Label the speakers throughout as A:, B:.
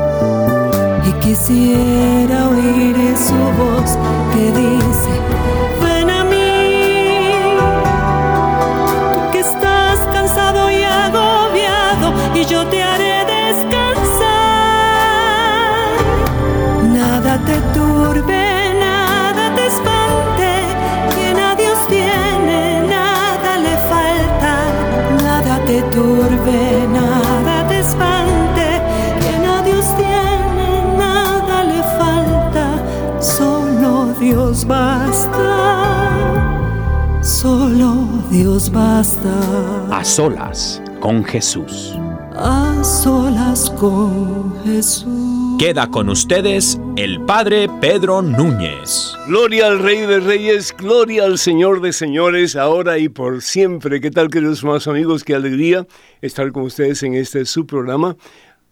A: y quisiera oír su voz que dice, ven a mí, tú que estás cansado y agobiado y yo te haré descansar. Nada te turbe, nada te espante, quien basta, solo Dios basta.
B: A solas con Jesús.
A: A solas con Jesús.
B: Queda con ustedes el Padre Pedro Núñez.
C: Gloria al Rey de Reyes, gloria al Señor de Señores, ahora y por siempre. ¿Qué tal, queridos más amigos? Qué alegría estar con ustedes en este su programa.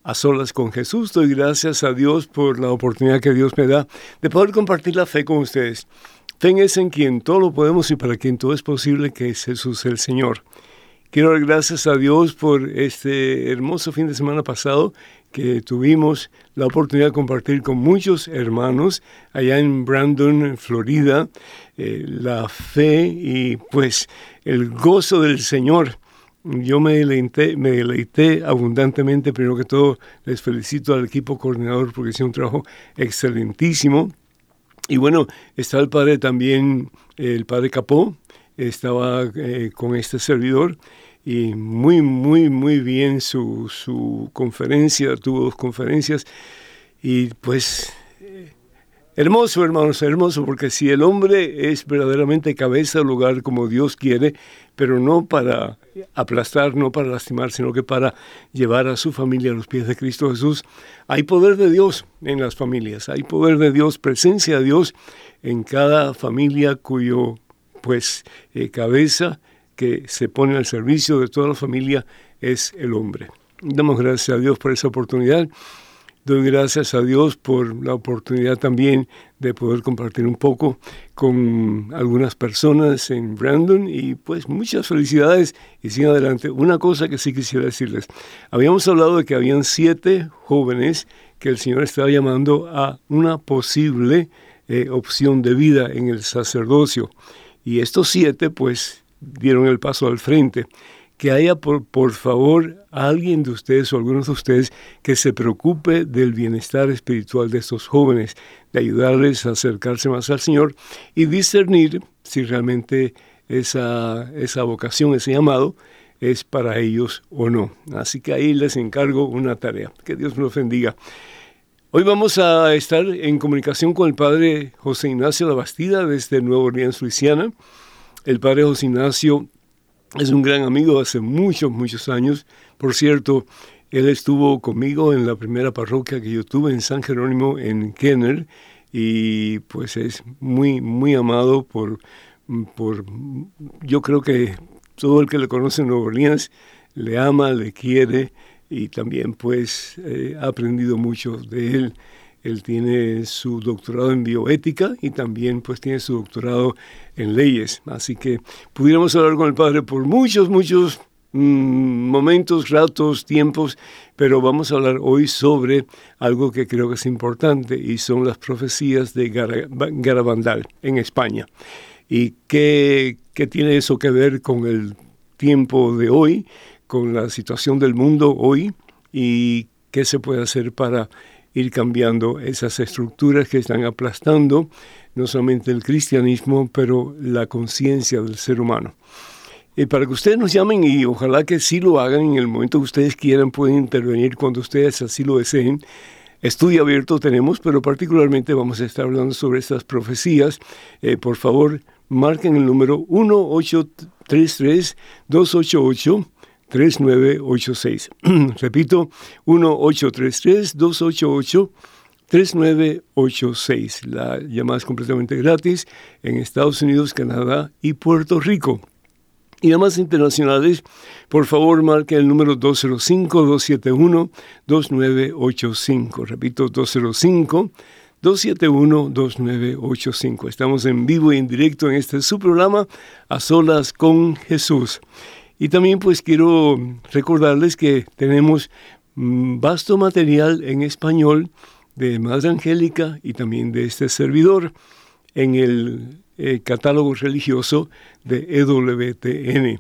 C: A solas con Jesús, doy gracias a Dios por la oportunidad que Dios me da de poder compartir la fe con ustedes. Fe en es en quien todo lo podemos y para quien todo es posible, que es Jesús el Señor. Quiero dar gracias a Dios por este hermoso fin de semana pasado que tuvimos la oportunidad de compartir con muchos hermanos allá en Brandon, Florida, eh, la fe y pues el gozo del Señor. Yo me deleité, me deleité abundantemente, primero que todo les felicito al equipo coordinador porque hicieron un trabajo excelentísimo. Y bueno, está el padre también, el padre Capó, estaba eh, con este servidor y muy, muy, muy bien su, su conferencia, tuvo dos conferencias y pues hermoso, hermanos, hermoso, porque si el hombre es verdaderamente cabeza, lugar como Dios quiere, pero no para aplastar, no para lastimar, sino que para llevar a su familia a los pies de Cristo Jesús, hay poder de Dios en las familias, hay poder de Dios, presencia de Dios en cada familia cuyo pues eh, cabeza que se pone al servicio de toda la familia es el hombre. Damos gracias a Dios por esa oportunidad. Doy gracias a Dios por la oportunidad también de poder compartir un poco con algunas personas en Brandon y pues muchas felicidades y sigan adelante. Una cosa que sí quisiera decirles, habíamos hablado de que habían siete jóvenes que el Señor estaba llamando a una posible eh, opción de vida en el sacerdocio y estos siete pues dieron el paso al frente. Que haya, por, por favor, alguien de ustedes o algunos de ustedes que se preocupe del bienestar espiritual de estos jóvenes, de ayudarles a acercarse más al Señor y discernir si realmente esa, esa vocación, ese llamado, es para ellos o no. Así que ahí les encargo una tarea. Que Dios los bendiga. Hoy vamos a estar en comunicación con el padre José Ignacio Labastida desde Nueva Orleans, Luisiana. El padre José Ignacio es un gran amigo hace muchos, muchos años. Por cierto, él estuvo conmigo en la primera parroquia que yo tuve en San Jerónimo, en Kenner, y pues es muy, muy amado por, por, yo creo que todo el que le conoce en Nueva Orleans le ama, le quiere y también pues ha aprendido mucho de él. Él tiene su doctorado en bioética y también pues tiene su doctorado en leyes. Así que pudiéramos hablar con el padre por muchos, muchos momentos, ratos, tiempos, pero vamos a hablar hoy sobre algo que creo que es importante y son las profecías de Garabandal en España. ¿Y qué, qué tiene eso que ver con el tiempo de hoy, con la situación del mundo hoy y qué se puede hacer para ir cambiando esas estructuras que están aplastando no solamente el cristianismo, pero la conciencia del ser humano. Y para que ustedes nos llamen y ojalá que sí lo hagan en el momento que ustedes quieran, pueden intervenir cuando ustedes así lo deseen. Estudio abierto tenemos, pero particularmente vamos a estar hablando sobre estas profecías. Eh, por favor, marquen el número 1833-288. 3986. Repito, 1-833-288-3986. La llamada es completamente gratis en Estados Unidos, Canadá y Puerto Rico. Y llamadas internacionales, por favor marque el número 205-271-2985. Repito, 205 271-2985. Estamos en vivo y en directo en este su programa, A Solas con Jesús. Y también pues quiero recordarles que tenemos mm, vasto material en español de Madre Angélica y también de este servidor en el eh, catálogo religioso de EWTN.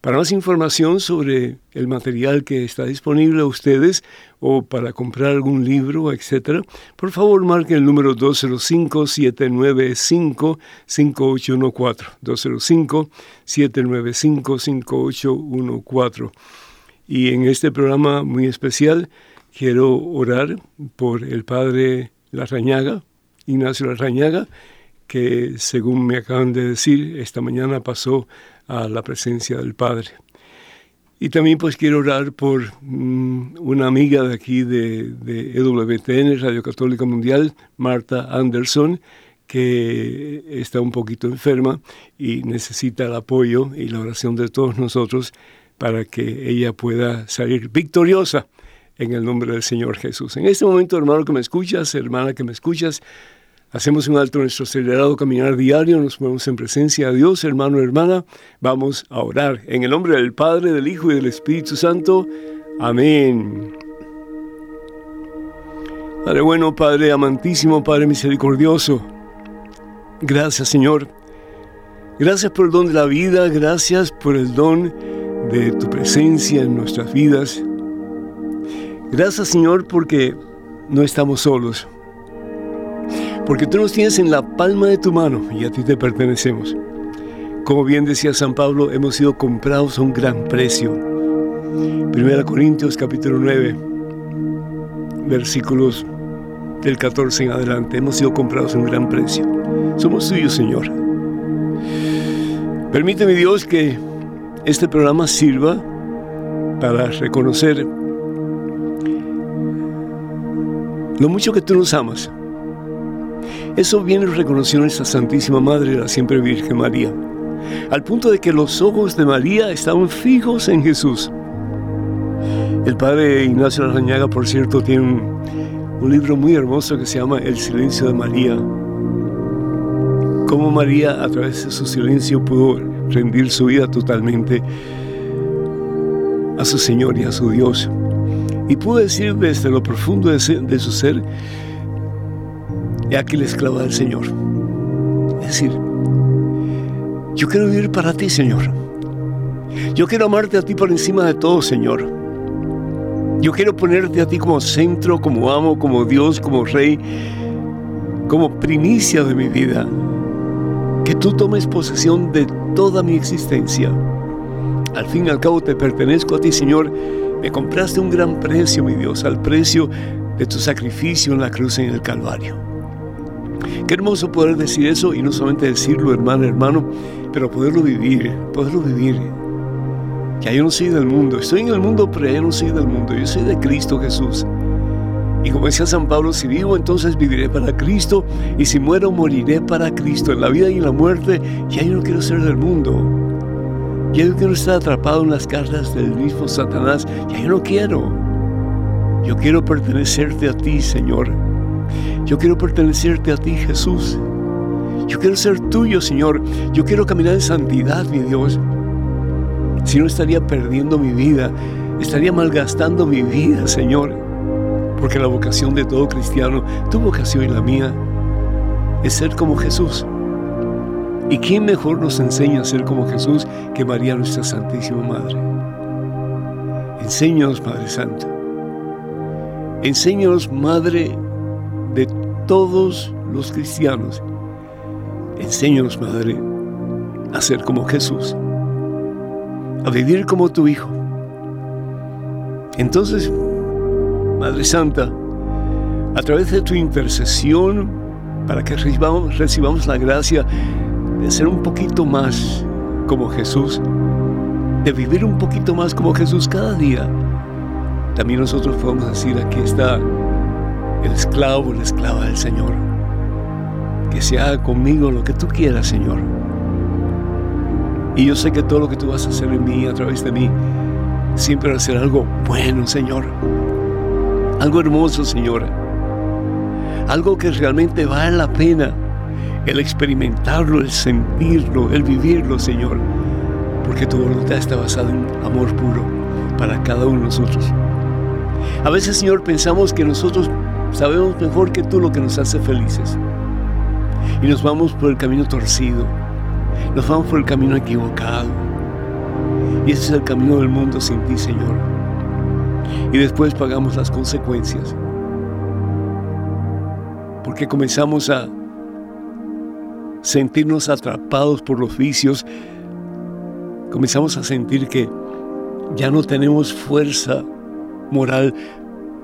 C: Para más información sobre el material que está disponible a ustedes o para comprar algún libro, etc., por favor marquen el número 205-795-5814. 205-795-5814. Y en este programa muy especial quiero orar por el padre Larrañaga, Ignacio Larrañaga, que según me acaban de decir, esta mañana pasó a la presencia del Padre. Y también pues quiero orar por mm, una amiga de aquí de, de EWTN, Radio Católica Mundial, Marta Anderson, que está un poquito enferma y necesita el apoyo y la oración de todos nosotros para que ella pueda salir victoriosa en el nombre del Señor Jesús. En este momento, hermano que me escuchas, hermana que me escuchas, Hacemos un alto en nuestro acelerado caminar diario, nos ponemos en presencia de Dios, hermano, hermana. Vamos a orar. En el nombre del Padre, del Hijo y del Espíritu Santo. Amén. Padre bueno, Padre amantísimo, Padre misericordioso. Gracias, Señor. Gracias por el don de la vida, gracias por el don de tu presencia en nuestras vidas. Gracias, Señor, porque no estamos solos porque tú nos tienes en la palma de tu mano y a ti te pertenecemos. Como bien decía San Pablo, hemos sido comprados a un gran precio. Primera Corintios capítulo 9, versículos del 14 en adelante. Hemos sido comprados a un gran precio. Somos tuyos, Señor. Permíteme, Dios, que este programa sirva para reconocer lo mucho que tú nos amas eso viene reconociendo esta Santísima Madre, la siempre Virgen María, al punto de que los ojos de María estaban fijos en Jesús. El padre Ignacio Larrañaga, por cierto, tiene un, libro muy hermoso que se llama El silencio de María. Cómo María, a través de su silencio, pudo rendir su vida totalmente a su Señor y a su Dios. Y pudo decir desde lo profundo de su ser He aquí la esclava del Señor. Es decir, yo quiero vivir para ti, Señor. Yo quiero amarte a ti por encima de todo, Señor. Yo quiero ponerte a ti como centro, como amo, como Dios, como Rey, como primicia de mi vida. Que tú tomes posesión de toda mi existencia. Al fin y al cabo te pertenezco a ti, Señor. Me compraste un gran precio, mi Dios, al precio de tu sacrificio en la cruz en el Calvario. Qué hermoso poder decir eso y no solamente decirlo, hermano, hermano, pero poderlo vivir, poderlo vivir. Que yo no soy del mundo, estoy en el mundo, pero yo no soy del mundo, yo soy de Cristo Jesús. Y como decía San Pablo, si vivo, entonces viviré para Cristo, y si muero, moriré para Cristo. En la vida y en la muerte, ya yo no quiero ser del mundo. Ya yo quiero estar atrapado en las cartas del mismo Satanás. Ya yo no quiero. Yo quiero pertenecerte a ti, Señor. Yo quiero pertenecerte a ti, Jesús. Yo quiero ser tuyo, Señor. Yo quiero caminar en santidad, mi Dios. Si no estaría perdiendo mi vida, estaría malgastando mi vida, Señor. Porque la vocación de todo cristiano, tu vocación y la mía, es ser como Jesús. ¿Y quién mejor nos enseña a ser como Jesús que María, nuestra Santísima Madre? Enséñanos, Padre Santo. Enséñanos, Madre todos los cristianos. Enséñanos, Madre, a ser como Jesús, a vivir como tu Hijo. Entonces, Madre Santa, a través de tu intercesión, para que recibamos, recibamos la gracia de ser un poquito más como Jesús, de vivir un poquito más como Jesús cada día, también nosotros podemos decir, aquí está el esclavo, la esclava del Señor. Que se haga conmigo lo que tú quieras, Señor. Y yo sé que todo lo que tú vas a hacer en mí, a través de mí, siempre va a ser algo bueno, Señor. Algo hermoso, Señor. Algo que realmente vale la pena el experimentarlo, el sentirlo, el vivirlo, Señor. Porque tu voluntad está basada en amor puro para cada uno de nosotros. A veces, Señor, pensamos que nosotros sabemos mejor que tú lo que nos hace felices. Y nos vamos por el camino torcido. Nos vamos por el camino equivocado. Y ese es el camino del mundo sin ti, Señor. Y después pagamos las consecuencias. Porque comenzamos a sentirnos atrapados por los vicios. Comenzamos a sentir que ya no tenemos fuerza moral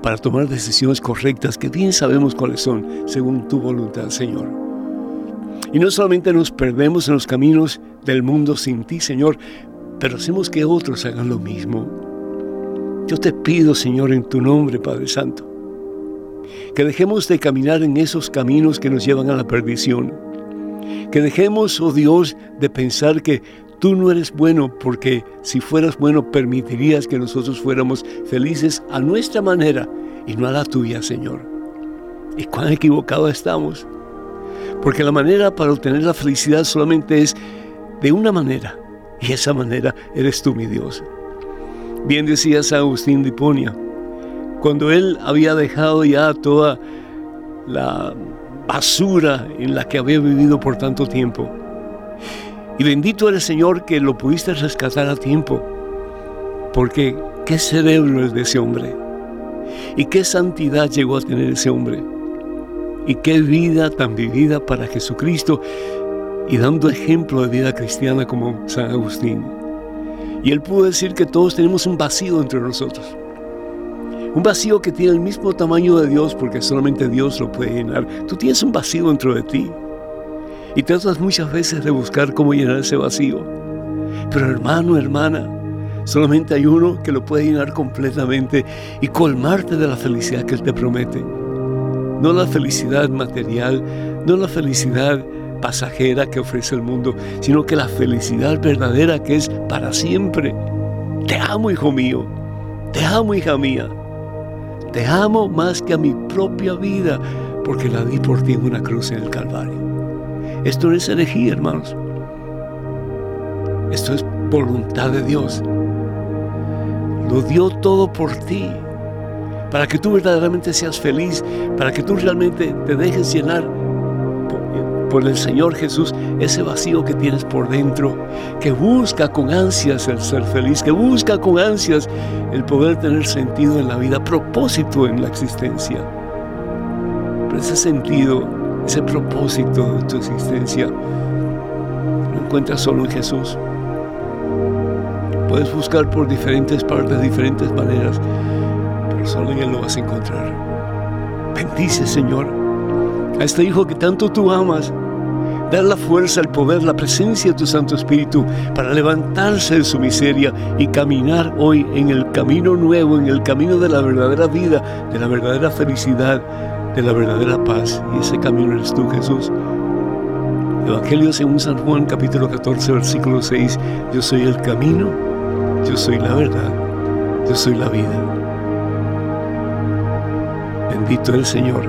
C: para tomar decisiones correctas que bien sabemos cuáles son según tu voluntad, Señor. Y no solamente nos perdemos en los caminos del mundo sin ti, Señor, pero hacemos que otros hagan lo mismo. Yo te pido, Señor, en tu nombre, Padre Santo, que dejemos de caminar en esos caminos que nos llevan a la perdición. Que dejemos, oh Dios, de pensar que Tú no eres bueno porque si fueras bueno permitirías que nosotros fuéramos felices a nuestra manera y no a la tuya, Señor. ¿Y cuán equivocados estamos? Porque la manera para obtener la felicidad solamente es de una manera, y esa manera eres tú, mi Dios. Bien decía San Agustín de Hiponia, cuando él había dejado ya toda la basura en la que había vivido por tanto tiempo, y bendito eres Señor que lo pudiste rescatar a tiempo, porque qué cerebro es de ese hombre, y qué santidad llegó a tener ese hombre, y qué vida tan vivida para Jesucristo, y dando ejemplo de vida cristiana como San Agustín. Y él pudo decir que todos tenemos un vacío entre nosotros. Un vacío que tiene el mismo tamaño de Dios porque solamente Dios lo puede llenar. Tú tienes un vacío dentro de ti y tratas muchas veces de buscar cómo llenar ese vacío. Pero hermano, hermana, solamente hay uno que lo puede llenar completamente y colmarte de la felicidad que Él te promete. No la felicidad material, no la felicidad pasajera que ofrece el mundo, sino que la felicidad verdadera que es para siempre. Te amo, hijo mío. Te amo, hija mía. Te amo más que a mi propia vida, porque la di por ti en una cruz en el Calvario. Esto no es herejía, hermanos. Esto es voluntad de Dios. Lo dio todo por ti, para que tú verdaderamente seas feliz, para que tú realmente te dejes llenar por el Señor Jesús ese vacío que tienes por dentro, que busca con ansias el ser feliz, que busca con ansias el poder tener sentido en la vida, propósito en la existencia. Pero ese sentido ese propósito de tu existencia lo encuentras solo en Jesús. Puedes buscar por diferentes partes, diferentes maneras, pero solo en Él lo vas a encontrar. Bendice, Señor, a este Hijo que tanto tú amas. Dar la fuerza, el poder, la presencia de tu Santo Espíritu para levantarse de su miseria y caminar hoy en el camino nuevo, en el camino de la verdadera vida, de la verdadera felicidad, de la verdadera paz. Y ese camino eres tú, Jesús. Evangelio según San Juan, capítulo 14, versículo 6. Yo soy el camino, yo soy la verdad, yo soy la vida. Bendito el Señor.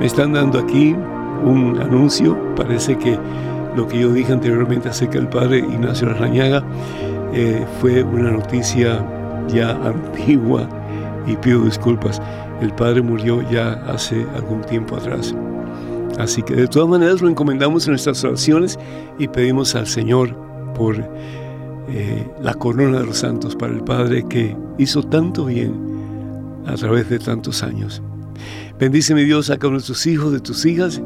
C: Me están dando aquí un anuncio. Parece que lo que yo dije anteriormente acerca del padre Ignacio Arrañaga eh, fue una noticia ya antigua y pido disculpas. El padre murió ya hace algún tiempo atrás. Así que de todas maneras lo encomendamos en nuestras oraciones y pedimos al Señor por eh, la corona de los santos para el Padre que hizo tanto bien a través de tantos años. Bendice mi Dios a cada nuestros hijos, de tus hijas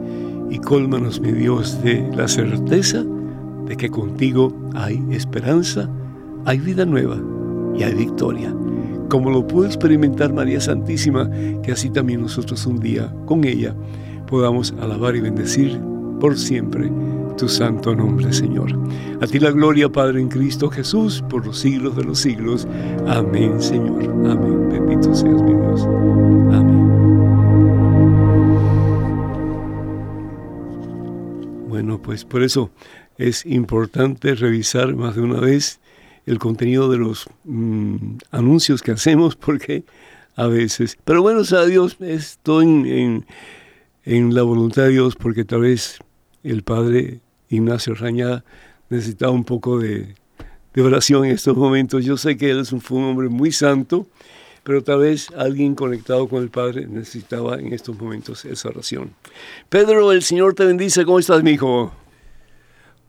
C: y cólmanos mi Dios de la certeza de que contigo hay esperanza, hay vida nueva y hay victoria como lo pudo experimentar María Santísima, que así también nosotros un día con ella podamos alabar y bendecir por siempre tu santo nombre, Señor. A ti la gloria, Padre, en Cristo Jesús, por los siglos de los siglos. Amén, Señor. Amén. Bendito seas mi Dios. Amén. Bueno, pues por eso es importante revisar más de una vez el contenido de los mm, anuncios que hacemos, porque a veces, pero bueno, sea Dios, estoy en, en, la voluntad de Dios, porque tal vez el Padre Ignacio Raña necesitaba un poco de, de, oración en estos momentos. Yo sé que él es un, fue un hombre muy santo, pero tal vez alguien conectado con el Padre necesitaba en estos momentos esa oración. Pedro, el Señor te bendice. ¿Cómo estás, mi hijo?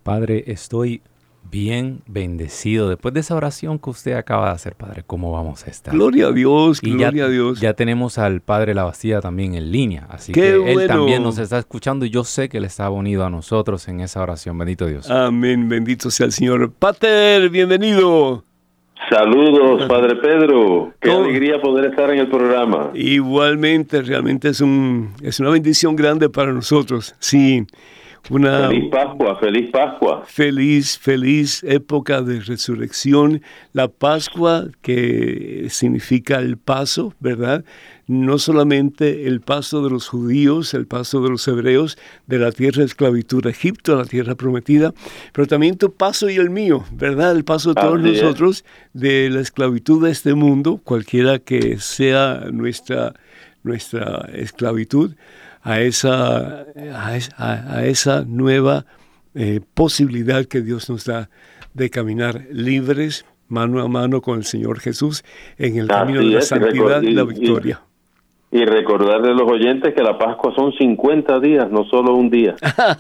D: Padre, estoy bien bendecido. Después de esa oración que usted acaba de hacer, Padre, ¿cómo vamos a estar?
C: Gloria a Dios, gloria a Dios.
D: Ya tenemos al Padre La Bastida también en línea, así que Él también nos está escuchando y yo sé que Él está unido a nosotros en esa oración. Bendito Dios.
C: Amén, bendito sea el Señor. Pater, bienvenido.
E: Saludos, Padre Pedro. Qué alegría poder estar en el programa.
C: Igualmente, realmente es, un, es una bendición grande para nosotros. Sí,
E: feliz Pascua, feliz Pascua.
C: Feliz, feliz época de resurrección. La Pascua que significa el paso, ¿verdad? No solamente el paso de los judíos, el paso de los hebreos de la tierra de esclavitud a Egipto, a la tierra prometida, pero también tu paso y el mío, ¿verdad? El paso de todos nosotros de la esclavitud de este mundo, cualquiera que sea nuestra, nuestra esclavitud a esa, a, esa nueva eh, posibilidad que Dios nos da de caminar libres, mano a mano con el Señor Jesús en el camino de la santidad y la victoria.
E: Y, recordarle a los oyentes que la Pascua son 50 días, no solo un día.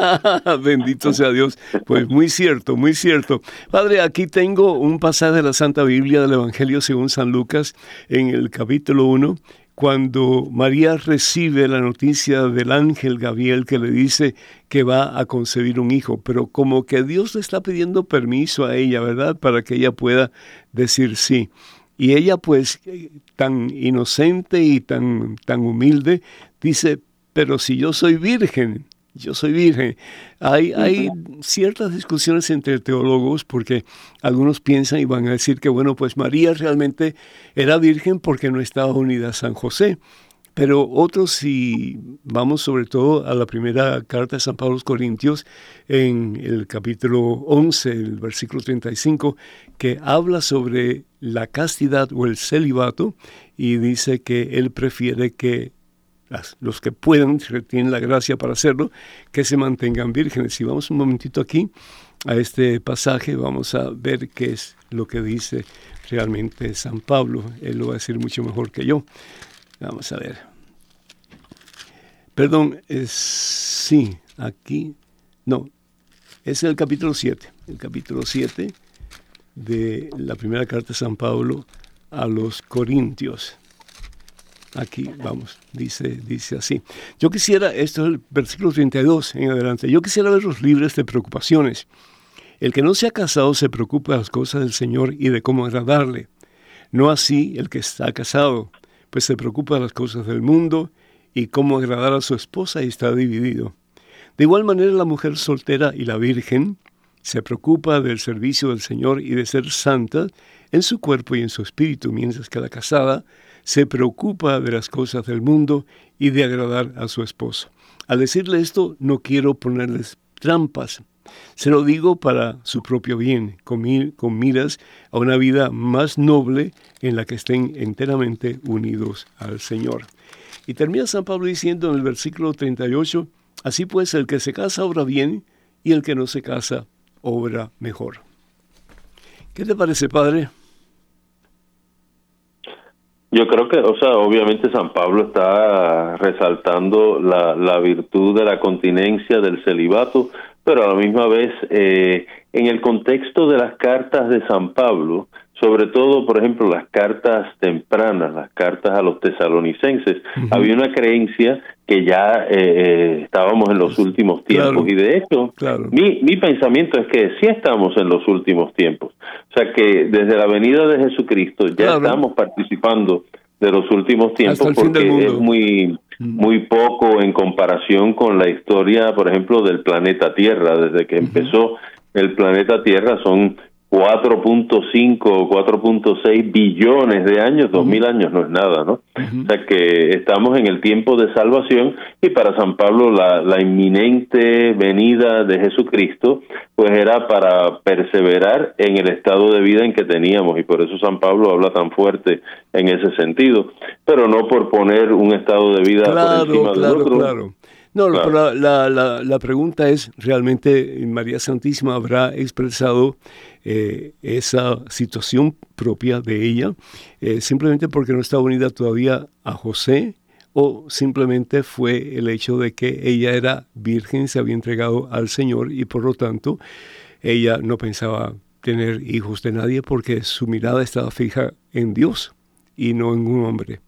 C: Bendito sea Dios. Pues muy cierto, muy cierto. Padre, aquí tengo un pasaje de la Santa Biblia del Evangelio según San Lucas en el capítulo 1 cuando María recibe la noticia del ángel Gabriel que le dice que va a concebir un hijo, pero como que Dios le está pidiendo permiso a ella, ¿verdad? Para que ella pueda decir sí. Y ella pues tan inocente y tan, tan humilde dice, pero si yo soy virgen, yo soy virgen. Hay, hay ciertas discusiones entre teólogos porque algunos piensan y van a decir que, bueno, pues María realmente era virgen porque no estaba unida a San José. Pero otros, si vamos sobre todo a la primera carta de San Pablo a los Corintios, en el capítulo 11, el versículo 35, que habla sobre la castidad o el celibato y dice que él prefiere que los que puedan, que tienen la gracia para hacerlo, que se mantengan vírgenes. Si vamos un momentito aquí a este pasaje, vamos a ver qué es lo que dice realmente San Pablo. Él lo va a decir mucho mejor que yo. Vamos a ver. Perdón, sí, aquí, no, es el capítulo 7, el capítulo 7 de la primera carta de San Pablo a los Corintios. Aquí vamos, dice, dice así. Yo quisiera, esto es el versículo 32 en adelante, yo quisiera verlos libres de preocupaciones. El que no se ha casado se preocupa de las cosas del Señor y de cómo agradarle. No así el que está casado, pues se preocupa de las cosas del mundo y cómo agradar a su esposa y está dividido. De igual manera la mujer soltera y la virgen se preocupa del servicio del Señor y de ser santa en su cuerpo y en su espíritu, mientras que la casada se preocupa de las cosas del mundo y de agradar a su esposo. Al decirle esto, no quiero ponerles trampas. Se lo digo para su propio bien, con, miras a una vida más noble en la que estén enteramente unidos al Señor. Y termina San Pablo diciendo en el versículo 38, así pues el que se casa obra bien y el que no se casa obra mejor. ¿Qué te parece, Padre?
E: Yo creo que, o sea, obviamente San Pablo está resaltando la, la virtud de la continencia, del celibato, pero a la misma vez, eh, en el contexto de las cartas de San Pablo, sobre todo, por ejemplo, las cartas tempranas, las cartas a los tesalonicenses, había una creencia que ya eh, estábamos en los últimos tiempos. Y de hecho mi, mi pensamiento es que sí estamos en los últimos tiempos, o sea que desde la venida de Jesucristo ya estamos participando de los últimos tiempos porque es muy muy poco en comparación con la historia, por ejemplo, del planeta Tierra. Desde que empezó el planeta Tierra son 4.5 o 4.6 billones de años, 2000 años no es nada, ¿no? O sea que estamos en el tiempo de salvación y para San Pablo la, la inminente venida de Jesucristo pues era para perseverar en el estado de vida en que teníamos y por eso San Pablo habla tan fuerte en ese sentido, pero no por poner un estado de vida por encima
C: claro, otro. Claro. No, la, la, la, pregunta es, ¿realmente María Santísima habrá expresado eh, esa situación propia de ella eh, simplemente porque no estaba unida todavía a José? ¿O simplemente fue el hecho de que ella era virgen, se había entregado al Señor y por lo tanto ella no pensaba tener hijos de nadie porque su mirada estaba fija en Dios y no en un hombre?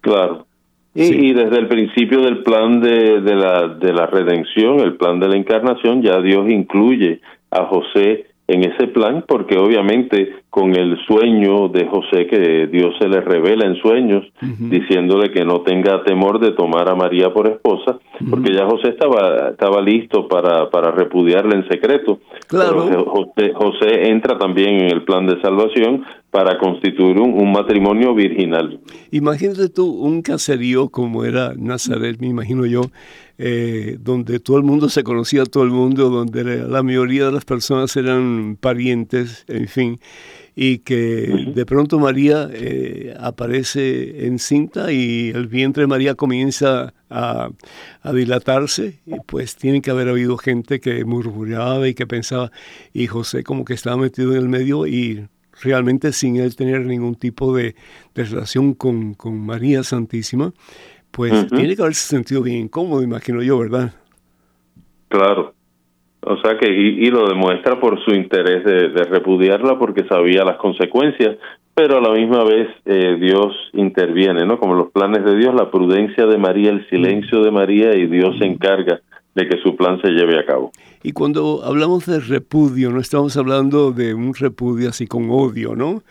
E: Claro. Y, desde el principio del plan de, de, la, de la redención, el plan de la encarnación, ya Dios incluye a José en ese plan, porque obviamente con el sueño de José, que Dios se le revela en sueños, diciéndole que no tenga temor de tomar a María por esposa, porque ya José estaba, estaba listo para, para repudiarla en secreto. Claro. José, José, entra también en el plan de salvación para constituir un, matrimonio virginal.
C: Imagínate tú un caserío como era Nazaret, me imagino yo, eh, donde todo el mundo se conocía a todo el mundo, donde la mayoría de las personas eran parientes, en fin, y que de pronto María eh, aparece encinta y el vientre de María comienza a, dilatarse, y pues tiene que haber habido gente que murmuraba y que pensaba, y José como que estaba metido en el medio y realmente sin él tener ningún tipo de, relación con, con María Santísima, pues tiene que haberse sentido bien incómodo, imagino yo, ¿verdad?
E: Claro. O sea que, y, lo demuestra por su interés de, repudiarla porque sabía las consecuencias, pero a la misma vez eh, Dios interviene, ¿no? Como los planes de Dios, la prudencia de María, el silencio de María y Dios se encarga de que su plan se lleve a cabo.
C: Y cuando hablamos de repudio, no estamos hablando de un repudio así con odio, ¿no?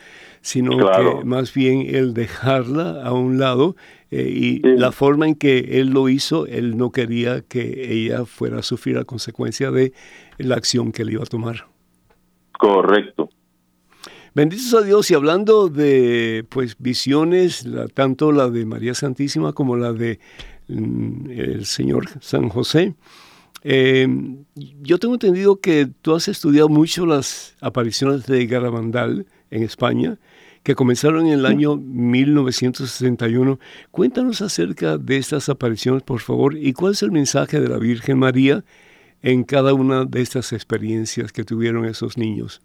C: Sino que más bien el dejarla a un lado eh, y la forma en que él lo hizo, él no quería que ella fuera a sufrir la consecuencia de la acción que él iba a tomar.
E: Correcto.
C: Benditos a Dios y hablando de pues visiones, tanto la de María Santísima como la de mm, el Señor San José. Eh, yo tengo entendido que tú has estudiado mucho las apariciones de Garabandal en España que comenzaron en el año 1961. Cuéntanos acerca de estas apariciones, por favor, y cuál es el mensaje de la Virgen María en cada una de estas experiencias que tuvieron esos niños.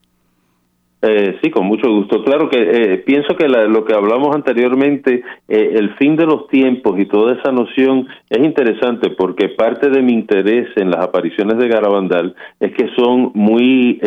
E: Eh, sí, con mucho gusto. Claro que eh, pienso que lo que hablamos anteriormente, eh, el fin de los tiempos y toda esa noción es interesante porque parte de mi interés en las apariciones de Garabandal es que son muy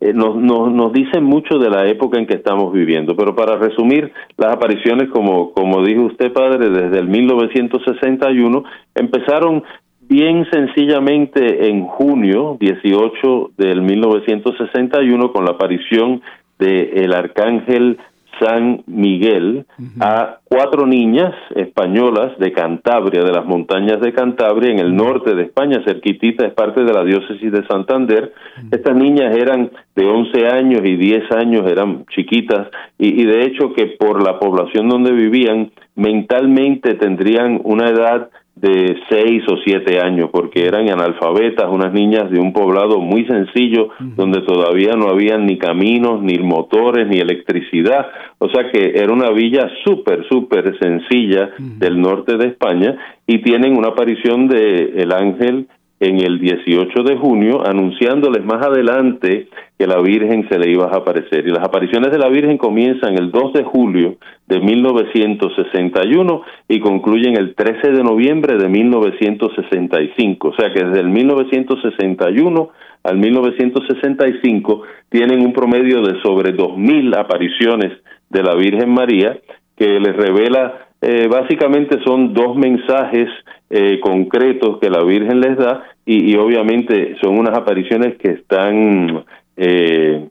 E: eh, nos, nos, nos dicen mucho de la época en que estamos viviendo. Pero para resumir, las apariciones, como, como dijo usted, padre, desde el 1961, empezaron bien sencillamente en junio 18 del 1961 con la aparición de el arcángel San Miguel a cuatro niñas españolas de Cantabria, de las montañas de Cantabria, en el norte de España, cerquitita, es parte de la diócesis de Santander. Estas niñas eran de 11 años y 10 años, eran chiquitas, y, y de hecho que por la población donde vivían, mentalmente tendrían una edad de seis o siete años, porque eran analfabetas, unas niñas de un poblado muy sencillo, donde todavía no había ni caminos, ni motores, ni electricidad, o sea que era una villa súper, súper sencilla del norte de España, y tienen una aparición de el ángel en el 18 de junio, anunciándoles más adelante que la Virgen se le iba a aparecer. Y las apariciones de la Virgen comienzan el 2 de julio de 1961 y concluyen el 13 de noviembre de 1965. O sea que desde el 1961 al 1965 tienen un promedio de sobre 2.000 apariciones de la Virgen María que les revela eh, básicamente son dos mensajes eh, concretos que la Virgen les da y, obviamente son unas apariciones que están eh,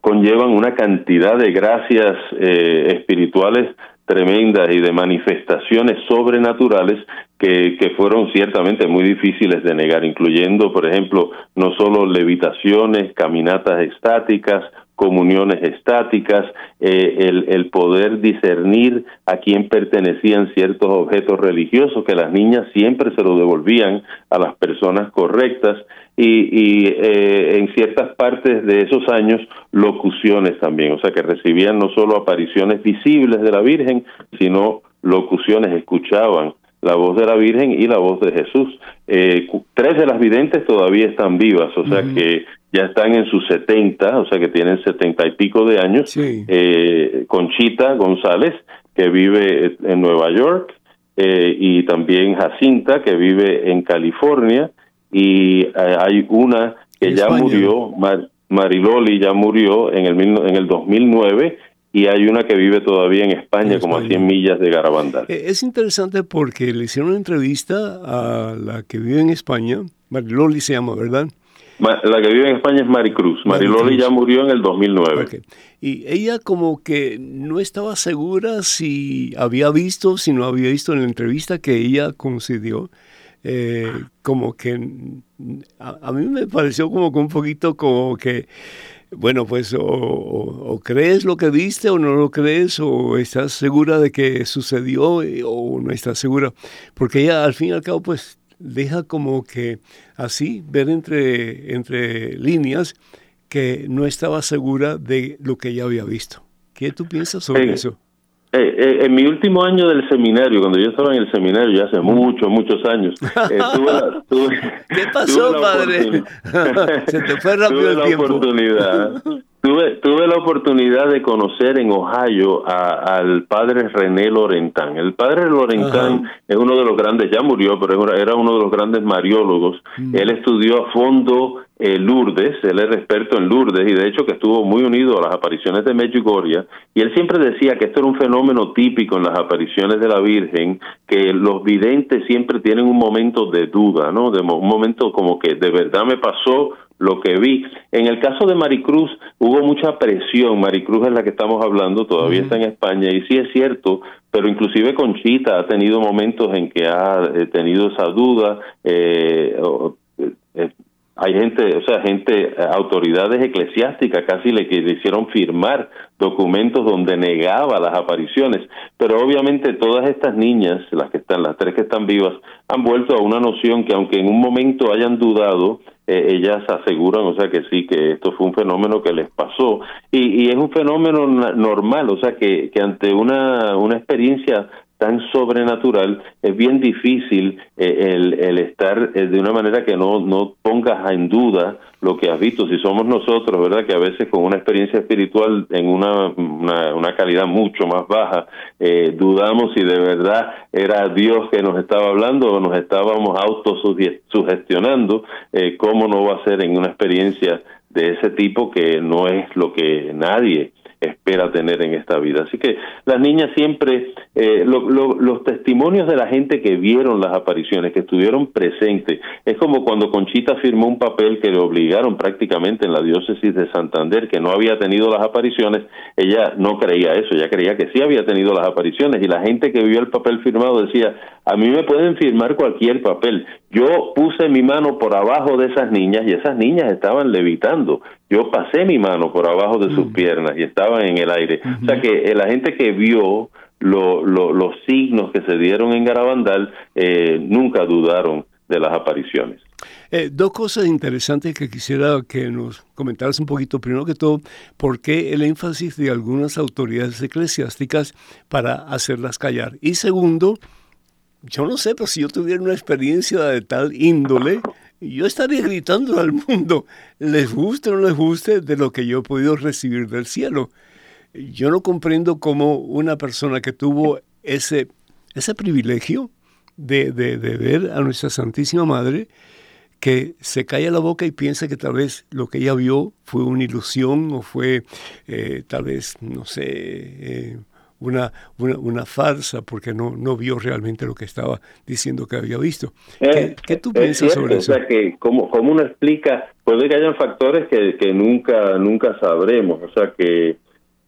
E: conllevan una cantidad de gracias espirituales tremendas y de manifestaciones sobrenaturales que, que, fueron ciertamente muy difíciles de negar, incluyendo, por ejemplo, no solo levitaciones, caminatas estáticas, comuniones estáticas, eh, el, el, poder discernir a quién pertenecían ciertos objetos religiosos, que las niñas siempre se lo devolvían a las personas correctas, y, eh, en ciertas partes de esos años locuciones también, o sea que recibían no solo apariciones visibles de la Virgen, sino locuciones, escuchaban la voz de la Virgen y la voz de Jesús. Eh, tres de las videntes todavía están vivas, o sea que ya están en sus setenta, o sea que tienen setenta y pico de años. Eh, Conchita González, que vive en Nueva York, y también Jacinta, que vive en California, y eh, hay una que ya murió, Mariloli ya murió en el, en el 2009 y hay una que vive todavía en España, como a 100 millas de Garabandal.
C: Eh, es interesante porque le hicieron una entrevista a la que vive en España, Mariloli se llama, ¿verdad?
E: La que vive en España es Maricruz. Mariloli ya murió en el 2009.
C: Y ella como que no estaba segura si había visto, si no había visto en la entrevista que ella concedió, eh, como que a, mí me pareció como que un poquito como que, bueno, pues o, crees lo que viste o no lo crees, o estás segura de que sucedió eh, o no estás segura, porque ella al fin y al cabo pues deja como que así ver entre, entre líneas que no estaba segura de lo que ella había visto. ¿Qué tú piensas sobre eso?
E: Eh, eh, en mi último año del seminario, cuando yo estaba en el seminario, ya hace muchos, muchos años, eh, tuve,
C: ¿Qué pasó, padre? Se te fue rápido el tiempo.
E: Oportunidad, tuve, tuve la oportunidad de conocer en Ohio al padre René Lorentán. El padre Lorentán es uno de los grandes, ya murió, pero era uno de los grandes mariólogos. Mm. Él estudió a fondo eh, Lourdes, él es experto en Lourdes y de hecho que estuvo muy unido a las apariciones de Medjugorje y él siempre decía que esto era un fenómeno típico en las apariciones de la Virgen, que los videntes siempre tienen un momento de duda, ¿no? De un momento como que de verdad me pasó lo que vi. En el caso de Maricruz hubo mucha presión, Maricruz es la que estamos hablando, todavía está en España y sí es cierto, pero inclusive Conchita ha tenido momentos en que ha eh, tenido esa duda, eh, eh hay gente, o sea, gente, autoridades eclesiásticas casi le, le hicieron firmar documentos donde negaba las apariciones, pero obviamente todas estas niñas, las que están, las tres que están vivas, han vuelto a una noción que aunque en un momento hayan dudado, eh, ellas aseguran, o sea que sí, que esto fue un fenómeno que les pasó. Y, y es un fenómeno normal, o sea que, que ante una, una experiencia tan sobrenatural, es bien difícil eh, el, estar eh, de una manera que no, no pongas en duda lo que has visto. Si somos nosotros, ¿verdad? Que a veces con una experiencia espiritual en una, una, calidad mucho más baja, eh, dudamos si de verdad era Dios que nos estaba hablando o nos estábamos autosugestionando, eh, ¿cómo no va a ser en una experiencia de ese tipo que no es lo que nadie espera tener en esta vida. Así que las niñas siempre, eh, los testimonios de la gente que vieron las apariciones, que estuvieron presentes, es como cuando Conchita firmó un papel que le obligaron prácticamente en la diócesis de Santander, que no había tenido las apariciones, ella no creía eso, ella creía que sí había tenido las apariciones y la gente que vio el papel firmado decía, a mí me pueden firmar cualquier papel. Yo puse mi mano por abajo de esas niñas y esas niñas estaban levitando. Yo pasé mi mano por abajo de sus piernas y estaban en el aire. O sea que eh, la gente que vio los signos que se dieron en Garabandal eh, nunca dudaron de las apariciones.
C: Eh, dos cosas interesantes que quisiera que nos comentaras un poquito. Primero que todo, ¿por qué el énfasis de algunas autoridades eclesiásticas para hacerlas callar? Y segundo, yo no sé, pero si yo tuviera una experiencia de tal índole, yo estaría gritando al mundo, les guste o no les guste, de lo que yo he podido recibir del cielo. Yo no comprendo cómo una persona que tuvo ese, ese privilegio de, de, ver a nuestra Santísima Madre, que se calla la boca y piensa que tal vez lo que ella vio fue una ilusión o fue eh, tal vez, no sé, eh, una, una, farsa porque no, no vio realmente lo que estaba diciendo que había visto. ¿Qué, eh, tú piensas sobre eso?
E: O sea, que como, como uno explica, puede que hayan factores que, que nunca, nunca sabremos, o sea que...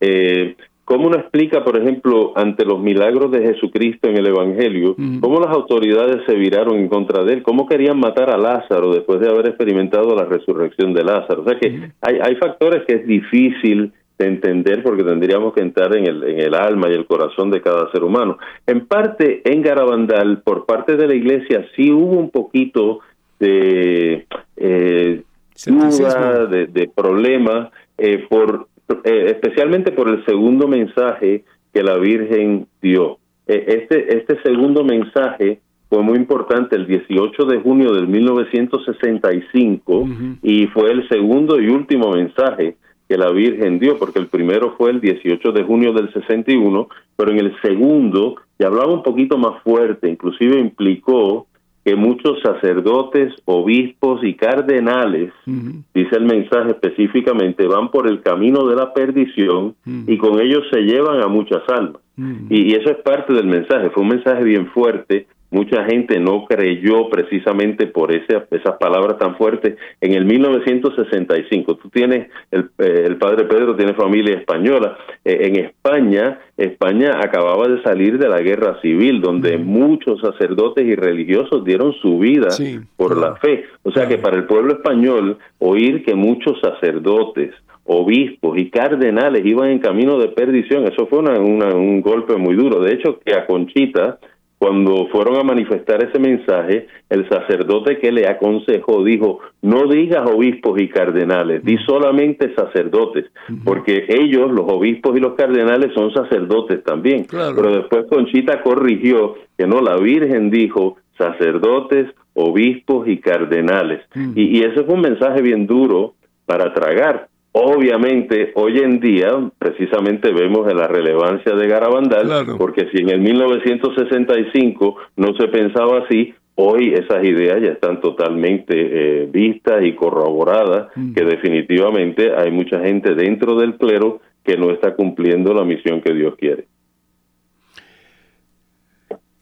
E: Eh, ¿Cómo uno explica, por ejemplo, ante los milagros de Jesucristo en el Evangelio, cómo las autoridades se viraron en contra de él? ¿Cómo querían matar a Lázaro después de haber experimentado la resurrección de Lázaro? O sea que hay, hay factores que es difícil de entender porque tendríamos que entrar en el, en el alma y el corazón de cada ser humano. En parte, en Garabandal, por parte de la iglesia, sí hubo un poquito de eh, duda, de, de problema, eh, por eh, especialmente por el segundo mensaje que la Virgen dio. Eh, este, este segundo mensaje fue muy importante el 18 de junio del 1965 y fue el segundo y último mensaje que la Virgen dio, porque el primero fue el 18 de junio del 61, pero en el segundo ya hablaba un poquito más fuerte, inclusive implicó que muchos sacerdotes, obispos y cardenales, dice el mensaje específicamente, van por el camino de la perdición y con ellos se llevan a muchas almas. Y, eso es parte del mensaje, fue un mensaje bien fuerte Mucha gente no creyó precisamente por ese, esas palabras tan fuertes. En el 1965, tú tienes, el, eh, el padre Pedro tiene familia española. Eh, en España, España acababa de salir de la guerra civil, donde muchos sacerdotes y religiosos dieron su vida por la fe. O sea que para el pueblo español, oír que muchos sacerdotes, obispos y cardenales iban en camino de perdición, eso fue un golpe muy duro. De hecho, que a Conchita cuando fueron a manifestar ese mensaje, el sacerdote que le aconsejó dijo, no digas obispos y cardenales, di solamente sacerdotes, porque ellos, los obispos y los cardenales, son sacerdotes también. Pero después Conchita corrigió que no, la Virgen dijo sacerdotes, obispos y cardenales. y, y ese fue un mensaje bien duro para tragar, Obviamente, hoy en día, precisamente vemos la relevancia de Garabandal, porque si en el 1965 no se pensaba así, hoy esas ideas ya están totalmente eh, vistas y corroboradas, mm. que definitivamente hay mucha gente dentro del clero que no está cumpliendo la misión que Dios quiere.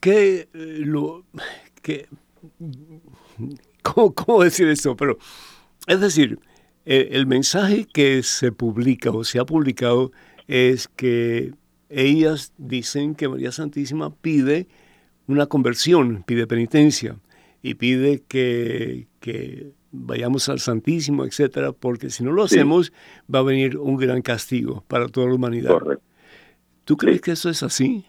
C: ¿Qué eh, lo que ¿cómo, cómo decir esto? Pero es decir, eh, el mensaje que se publica o se ha publicado es que ellas dicen que María Santísima pide una conversión, pide penitencia y pide que, vayamos al Santísimo, etcétera, porque si no lo hacemos va a venir un gran castigo para toda la humanidad. ¿Tú crees que eso es así?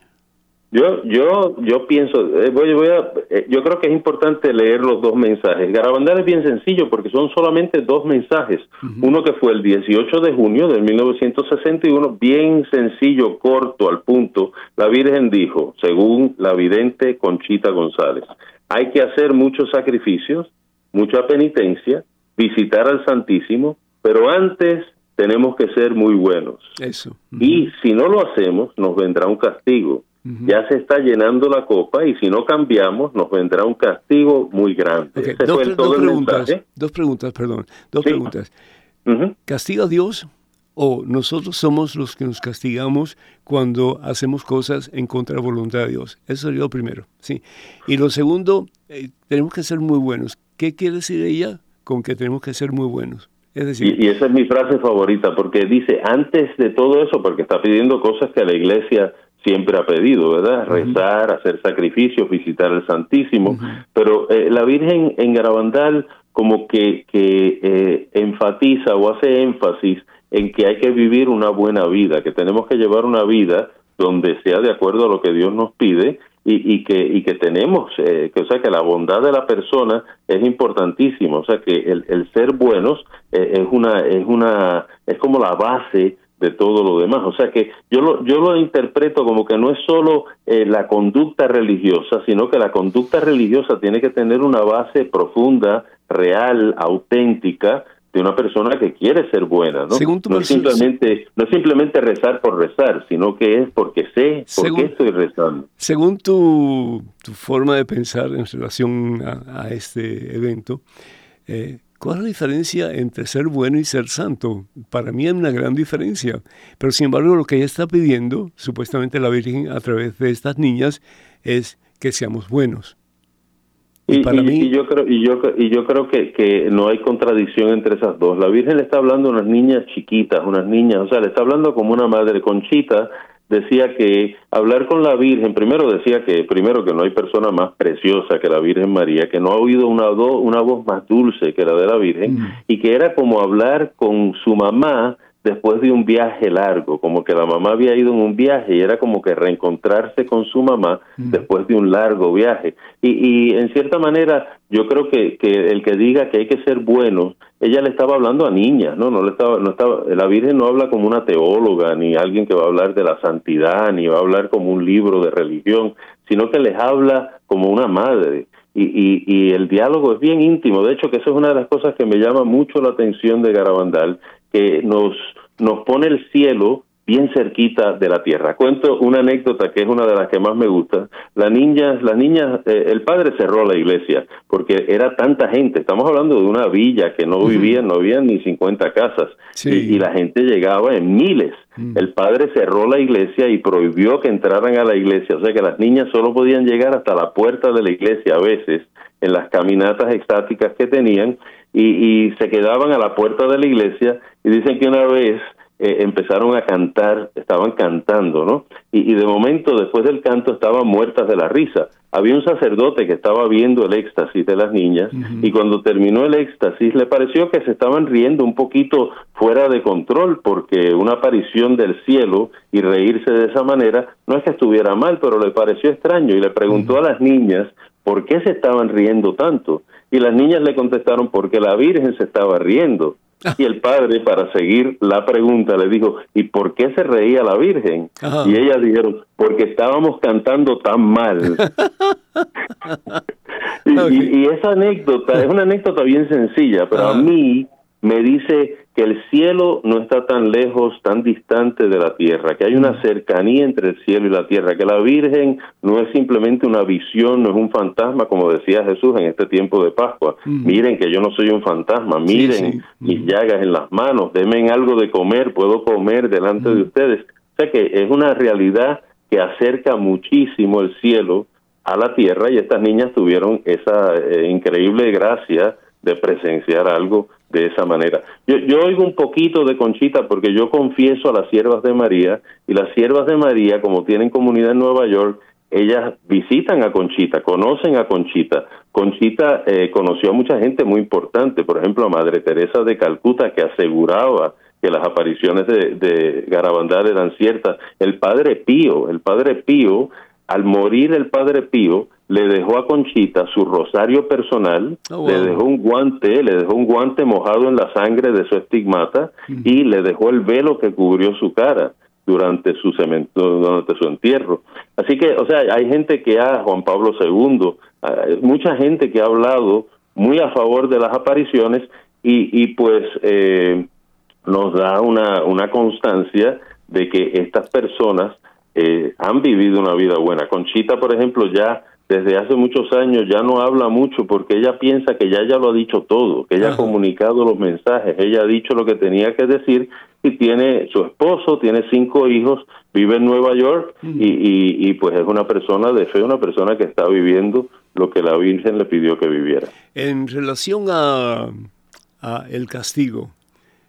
E: Yo, yo, yo pienso, eh, voy, voy a, eh, yo creo que es importante leer los dos mensajes. Garabandal es bien sencillo porque son solamente dos mensajes. Uno que fue el 18 de junio de 1961, bien sencillo, corto, al punto. La Virgen dijo, según la vidente Conchita González, hay que hacer muchos sacrificios, mucha penitencia, visitar al Santísimo, pero antes tenemos que ser muy buenos.
C: Eso.
E: Y si no lo hacemos, nos vendrá un castigo ya se está llenando la copa y si no cambiamos nos vendrá un castigo muy grande.
C: dos, preguntas, dos preguntas, perdón, dos preguntas. ¿Castiga Dios o nosotros somos los que nos castigamos cuando hacemos cosas en contra de la voluntad de Dios? Eso sería lo primero, sí. Y lo segundo, eh, tenemos que ser muy buenos. ¿Qué quiere decir ella con que tenemos que ser muy buenos? Es decir,
E: y, y, esa es mi frase favorita, porque dice, antes de todo eso, porque está pidiendo cosas que a la iglesia siempre ha pedido, ¿verdad? Rezar, hacer sacrificios, visitar el Santísimo. Pero eh, la Virgen en Garabandal como que, que eh, enfatiza o hace énfasis en que hay que vivir una buena vida, que tenemos que llevar una vida donde sea de acuerdo a lo que Dios nos pide y, y que y que tenemos eh, que o sea que la bondad de la persona es importantísimo o sea que el, el ser buenos es una es una es como la base de todo lo demás. O sea que yo lo, yo lo interpreto como que no es solo eh, la conducta religiosa, sino que la conducta religiosa tiene que tener una base profunda, real, auténtica, de una persona que quiere ser buena, ¿no? no, es simplemente, no simplemente rezar por rezar, sino que es porque sé por qué estoy rezando.
C: Según tu, tu forma de pensar en relación a, este evento, eh, ¿Cuál es la diferencia entre ser bueno y ser santo? Para mí hay una gran diferencia. Pero sin embargo, lo que ella está pidiendo, supuestamente la Virgen a través de estas niñas, es que seamos buenos.
E: Y, para mí... y, yo creo y yo y yo creo que, que no hay contradicción entre esas dos. La Virgen le está hablando a unas niñas chiquitas, unas niñas, o sea, le está hablando como una madre conchita decía que hablar con la Virgen, primero decía que primero que no hay persona más preciosa que la Virgen María, que no ha oído una, una voz más dulce que la de la Virgen, mm. y que era como hablar con su mamá después de un viaje largo, como que la mamá había ido en un viaje y era como que reencontrarse con su mamá mm. después de un largo viaje. Y, y en cierta manera yo creo que, que el que diga que hay que ser bueno, ella le estaba hablando a niñas, ¿no? No le estaba, no estaba, la Virgen no habla como una teóloga, ni alguien que va a hablar de la santidad, ni va a hablar como un libro de religión, sino que les habla como una madre. Y, y, y el diálogo es bien íntimo. De hecho, que eso es una de las cosas que me llama mucho la atención de Garabandal, que nos, nos pone el cielo bien cerquita de la tierra. Cuento una anécdota que es una de las que más me gusta. La niña, las niñas, eh, el padre cerró la iglesia porque era tanta gente. Estamos hablando de una villa que no vivían, no había ni 50 casas y, la gente llegaba en miles. Mm. El padre cerró la iglesia y prohibió que entraran a la iglesia, o sea que las niñas solo podían llegar hasta la puerta de la iglesia a veces en las caminatas estáticas que tenían y, y se quedaban a la puerta de la iglesia y dicen que una vez eh, empezaron a cantar, estaban cantando, ¿no? Y, de momento, después del canto, estaban muertas de la risa. Había un sacerdote que estaba viendo el éxtasis de las niñas y cuando terminó el éxtasis le pareció que se estaban riendo un poquito fuera de control porque una aparición del cielo y reírse de esa manera no es que estuviera mal, pero le pareció extraño y le preguntó a las niñas por qué se estaban riendo tanto. Y las niñas le contestaron porque la Virgen se estaba riendo. Y el padre, para seguir la pregunta, le dijo, ¿y por qué se reía la Virgen? Y ellas dijeron, porque estábamos cantando tan mal. y, esa anécdota es una anécdota bien sencilla, pero a mí me dice que el cielo no está tan lejos, tan distante de la tierra, que hay una mm. cercanía entre el cielo y la tierra, que la Virgen no es simplemente una visión, no es un fantasma, como decía Jesús en este tiempo de Pascua. Mm. Miren que yo no soy un fantasma, miren mis mm. llagas en las manos, denme algo de comer, puedo comer delante de ustedes. O sea que es una realidad que acerca muchísimo el cielo a la tierra y estas niñas tuvieron esa eh, increíble gracia de presenciar algo de esa manera. Yo, yo oigo un poquito de Conchita porque yo confieso a las siervas de María y las siervas de María, como tienen comunidad en Nueva York, ellas visitan a Conchita, conocen a Conchita. Conchita eh, conoció a mucha gente muy importante, por ejemplo a Madre Teresa de Calcuta, que aseguraba que las apariciones de, de Garabandal eran ciertas. El Padre Pío, el Padre Pío, al morir el Padre Pío, le dejó a Conchita su rosario personal, oh, le dejó un guante, le dejó un guante mojado en la sangre de su estigmata y le dejó el velo que cubrió su cara durante su durante su entierro. Así que, o sea, hay gente que ha, Juan Pablo II, mucha gente que ha hablado muy a favor de las apariciones y, y pues eh, nos da una, una constancia de que estas personas eh, han vivido una vida buena. Conchita, por ejemplo, ya desde hace muchos años ya no habla mucho porque ella piensa que ya ya lo ha dicho todo, que ella ha comunicado los mensajes, ella ha dicho lo que tenía que decir y tiene su esposo, tiene cinco hijos, vive en Nueva York mm. y, y, pues es una persona de fe, una persona que está viviendo lo que la Virgen le pidió que viviera.
C: En relación a, a el castigo,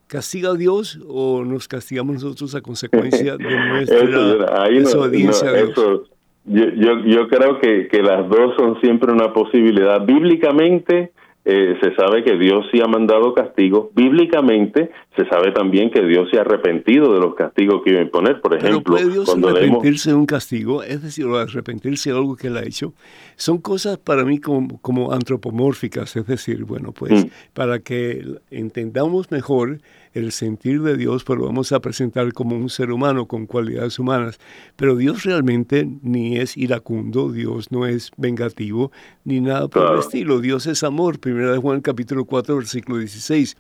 C: ¿Castiga a Dios o nos castigamos nosotros a consecuencia de nuestra desobediencia a Dios?
E: Yo, yo, yo creo que, que las dos son siempre una posibilidad. Bíblicamente eh, se sabe que Dios sí ha mandado castigos. Bíblicamente se sabe también que Dios se ha arrepentido de los castigos que iba a imponer. Por ejemplo,
C: Pero ¿puede Dios arrepentirse de un castigo? Es decir, arrepentirse de algo que él ha hecho. Son cosas para mí como, como antropomórficas. Es decir, bueno, pues mm. para que entendamos mejor el sentir de Dios, pues lo vamos a presentar como un ser humano con cualidades humanas. Pero Dios realmente ni es iracundo, Dios no es vengativo, ni nada por el estilo. Dios es amor, primera de Juan capítulo 4, versículo 16.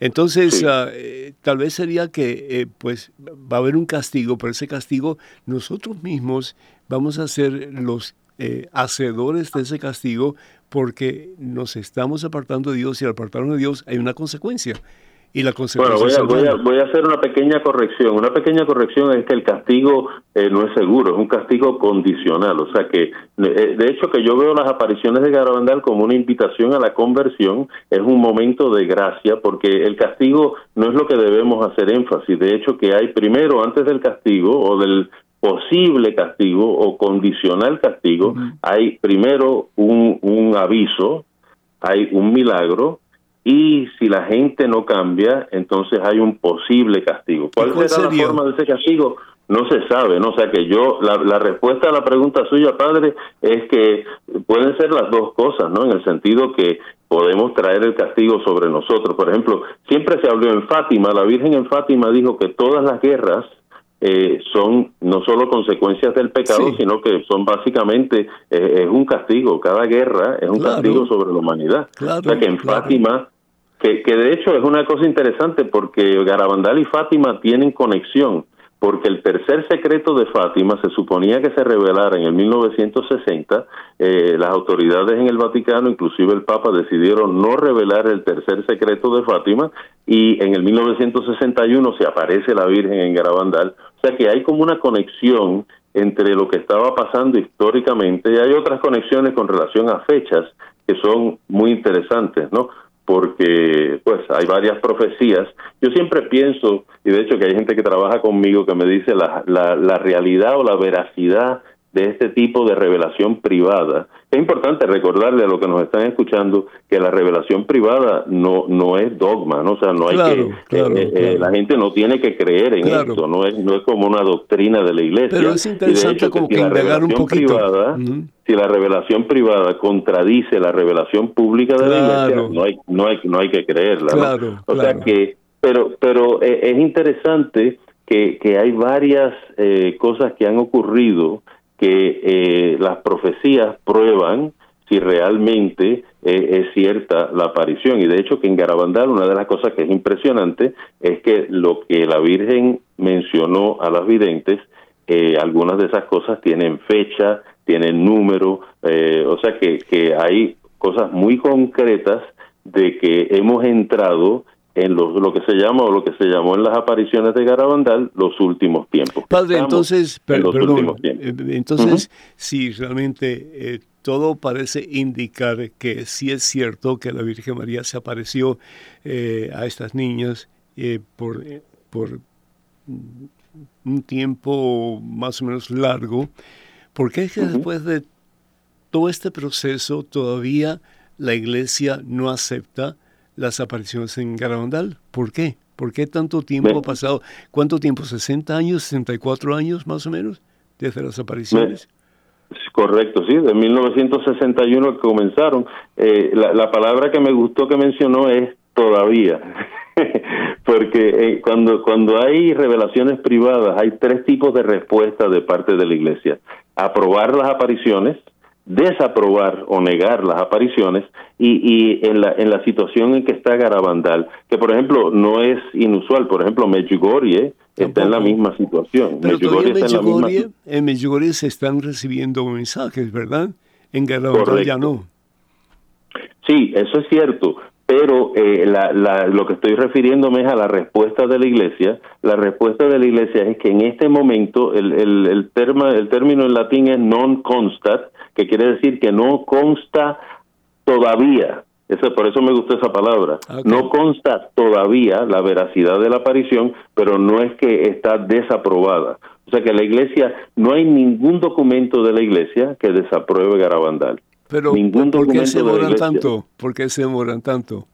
C: Entonces, eh, tal vez sería que eh, pues va a haber un castigo, pero ese castigo nosotros mismos vamos a ser los eh, hacedores de ese castigo porque nos estamos apartando de Dios y al apartarnos de Dios hay una consecuencia y la
E: Bueno, voy a, voy, a, hacer una pequeña corrección. Una pequeña corrección es que el castigo eh, no es seguro, es un castigo condicional. O sea que, eh, de hecho, que yo veo las apariciones de Garabandal como una invitación a la conversión, es un momento de gracia, porque el castigo no es lo que debemos hacer énfasis. De hecho, que hay primero, antes del castigo o del posible castigo o condicional castigo, hay primero un, un aviso, hay un milagro y si la gente no cambia, entonces hay un posible castigo. ¿Cuál, será la forma de ese castigo? No se sabe, ¿no? O sea que yo, la, la respuesta a la pregunta suya, padre, es que pueden ser las dos cosas, ¿no? En el sentido que podemos traer el castigo sobre nosotros. Por ejemplo, siempre se habló en Fátima, la Virgen en Fátima dijo que todas las guerras eh, son no solo consecuencias del pecado, sino que son básicamente, eh, es un castigo, cada guerra es un castigo sobre la humanidad. o sea que en Fátima, que, que de hecho es una cosa interesante porque Garabandal y Fátima tienen conexión porque el tercer secreto de Fátima se suponía que se revelara en el 1960. Eh, las autoridades en el Vaticano, inclusive el Papa, decidieron no revelar el tercer secreto de Fátima y en el 1961 se aparece la Virgen en Garabandal. O sea que hay como una conexión entre lo que estaba pasando históricamente y hay otras conexiones con relación a fechas que son muy interesantes, ¿no? porque pues hay varias profecías. Yo siempre pienso, y de hecho que hay gente que trabaja conmigo que me dice la, la, la realidad o la veracidad de este tipo de revelación privada. Es importante recordarle a los que nos están escuchando que la revelación privada no no es dogma, ¿no? O sea, no hay que eh, eh, eh, la gente no tiene que creer en esto, no es no es como una doctrina de la iglesia.
C: Pero es interesante como que un poquito.
E: Privada, Si la revelación privada contradice la revelación pública de la iglesia, no hay no hay no hay que creerla, O sea que pero pero es interesante que, que hay varias cosas que han ocurrido que eh, las profecías prueban si realmente eh, es cierta la aparición. Y de hecho que en Garabandal una de las cosas que es impresionante es que lo que la Virgen mencionó a las videntes, eh, algunas de esas cosas tienen fecha, tienen número, o sea que, que hay cosas muy concretas de que hemos entrado en lo que se llama o lo que se llamó en las apariciones de Garabandal los últimos tiempos.
C: Padre, entonces, perdón, eh, entonces, si realmente eh, todo parece indicar que sí es cierto que la Virgen María se apareció eh, a estas niñas por, por un tiempo más o menos largo, ¿por qué es que después de todo este proceso todavía la Iglesia no acepta las apariciones en Garabandal. ¿Por qué? ¿Por qué tanto tiempo ha pasado? ¿Cuánto tiempo? ¿60 años? ¿64 años más o menos desde las apariciones?
E: Correcto, sí, de 1961 que comenzaron. Eh, la, palabra que me gustó que mencionó es todavía, porque eh, cuando, cuando hay revelaciones privadas hay tres tipos de respuesta de parte de la Iglesia. Aprobar las apariciones, desaprobar o negar las apariciones y, y en, la, en la situación en que está Garabandal, que por ejemplo no es inusual, por ejemplo Medjugorje está en la misma situación.
C: Pero Medjugorje está en, en Medjugorje se están recibiendo mensajes, ¿verdad? En Garabandal ya no.
E: Sí, eso es cierto, pero eh, la, la, lo que estoy refiriéndome es a la respuesta de la Iglesia. La respuesta de la Iglesia es que en este momento el, el, el, el término en latín es non constat, que quiere decir que no consta todavía. Eso, por eso me gustó esa palabra. No consta todavía la veracidad de la aparición, pero no es que está desaprobada. O sea que la Iglesia, no hay ningún documento de la Iglesia que desapruebe Garabandal.
C: Pero ¿por qué se demoran tanto? ¿Por qué se demoran tanto?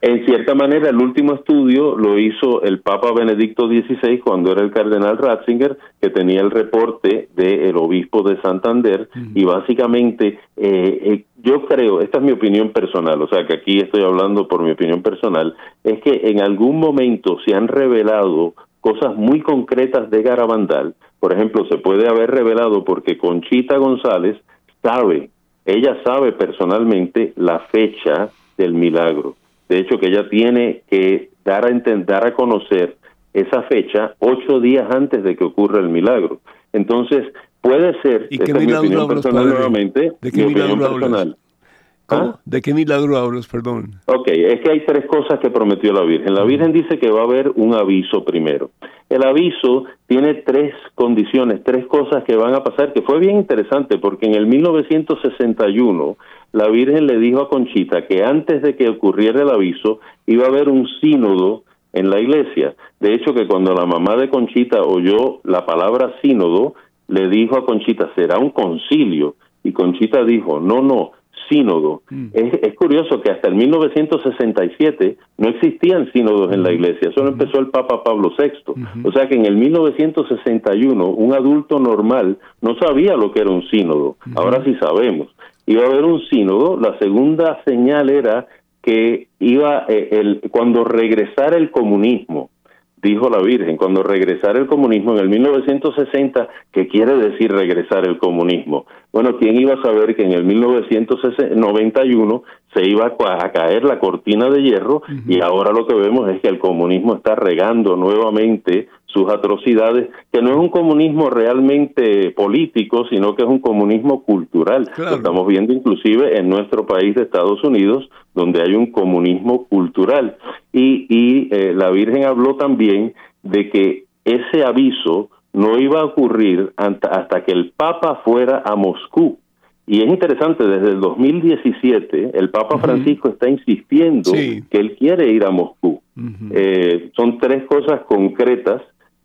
E: En cierta manera, el último estudio lo hizo el Papa Benedicto XVI cuando era el cardenal Ratzinger, que tenía el reporte del obispo de Santander, y básicamente eh, eh, yo creo, esta es mi opinión personal, o sea que aquí estoy hablando por mi opinión personal, es que en algún momento se han revelado cosas muy concretas de Garabandal, por ejemplo, se puede haber revelado porque Conchita González sabe ella sabe personalmente la fecha del milagro. De hecho, que ella tiene que dar a entender, a conocer esa fecha ocho días antes de que ocurra el milagro. Entonces, puede ser,
C: ¿Y qué milagro
E: personal nuevamente,
C: ¿De qué milagro personal. ¿Ah? ¿De qué milagro hablas, perdón?
E: Ok, es que hay tres cosas que prometió la Virgen. La Virgen dice que va a haber un aviso primero. El aviso tiene tres condiciones, tres cosas que van a pasar, que fue bien interesante porque en el 1961 la Virgen le dijo a Conchita que antes de que ocurriera el aviso iba a haber un sínodo en la iglesia. De hecho, que cuando la mamá de Conchita oyó la palabra sínodo, le dijo a Conchita, será un concilio. Y Conchita dijo, no, no, sínodo. Mm. Es, curioso que hasta el 1967 no existían sínodos en la iglesia, solo empezó el Papa Pablo VI. O sea que en el 1961 un adulto normal no sabía lo que era un sínodo, ahora sí sabemos. Iba a haber un sínodo, la segunda señal era que iba eh, el, cuando regresara el comunismo, dijo la Virgen, cuando regresara el comunismo en el 1960, ¿qué quiere decir regresar el comunismo? Bueno, ¿quién iba a saber que en el 1991 se iba a caer la cortina de hierro y ahora lo que vemos es que el comunismo está regando nuevamente sus atrocidades, que no es un comunismo realmente político, sino que es un comunismo cultural. Lo estamos viendo inclusive en nuestro país de Estados Unidos, donde hay un comunismo cultural. Y, y eh, la Virgen habló también de que ese aviso no iba a ocurrir hasta que el Papa fuera a Moscú. Y es interesante, desde el 2017 el Papa Francisco está insistiendo que él quiere ir a Moscú. Eh, son tres cosas concretas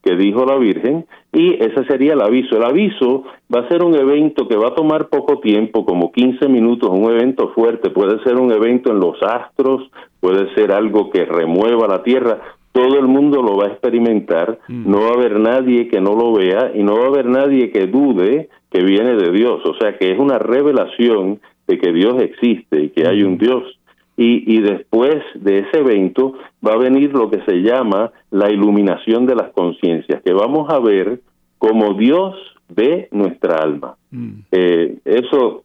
E: que dijo la Virgen y ese sería el aviso. El aviso va a ser un evento que va a tomar poco tiempo, como 15 minutos, un evento fuerte, puede ser un evento en los astros, puede ser algo que remueva la tierra, todo el mundo lo va a experimentar, mm. no va a haber nadie que no lo vea y no va a haber nadie que dude que viene de Dios, o sea que es una revelación de que Dios existe y que hay un Dios. Y, y después de ese evento va a venir lo que se llama la iluminación de las conciencias, que vamos a ver cómo Dios ve nuestra alma. Mm. Eh, eso,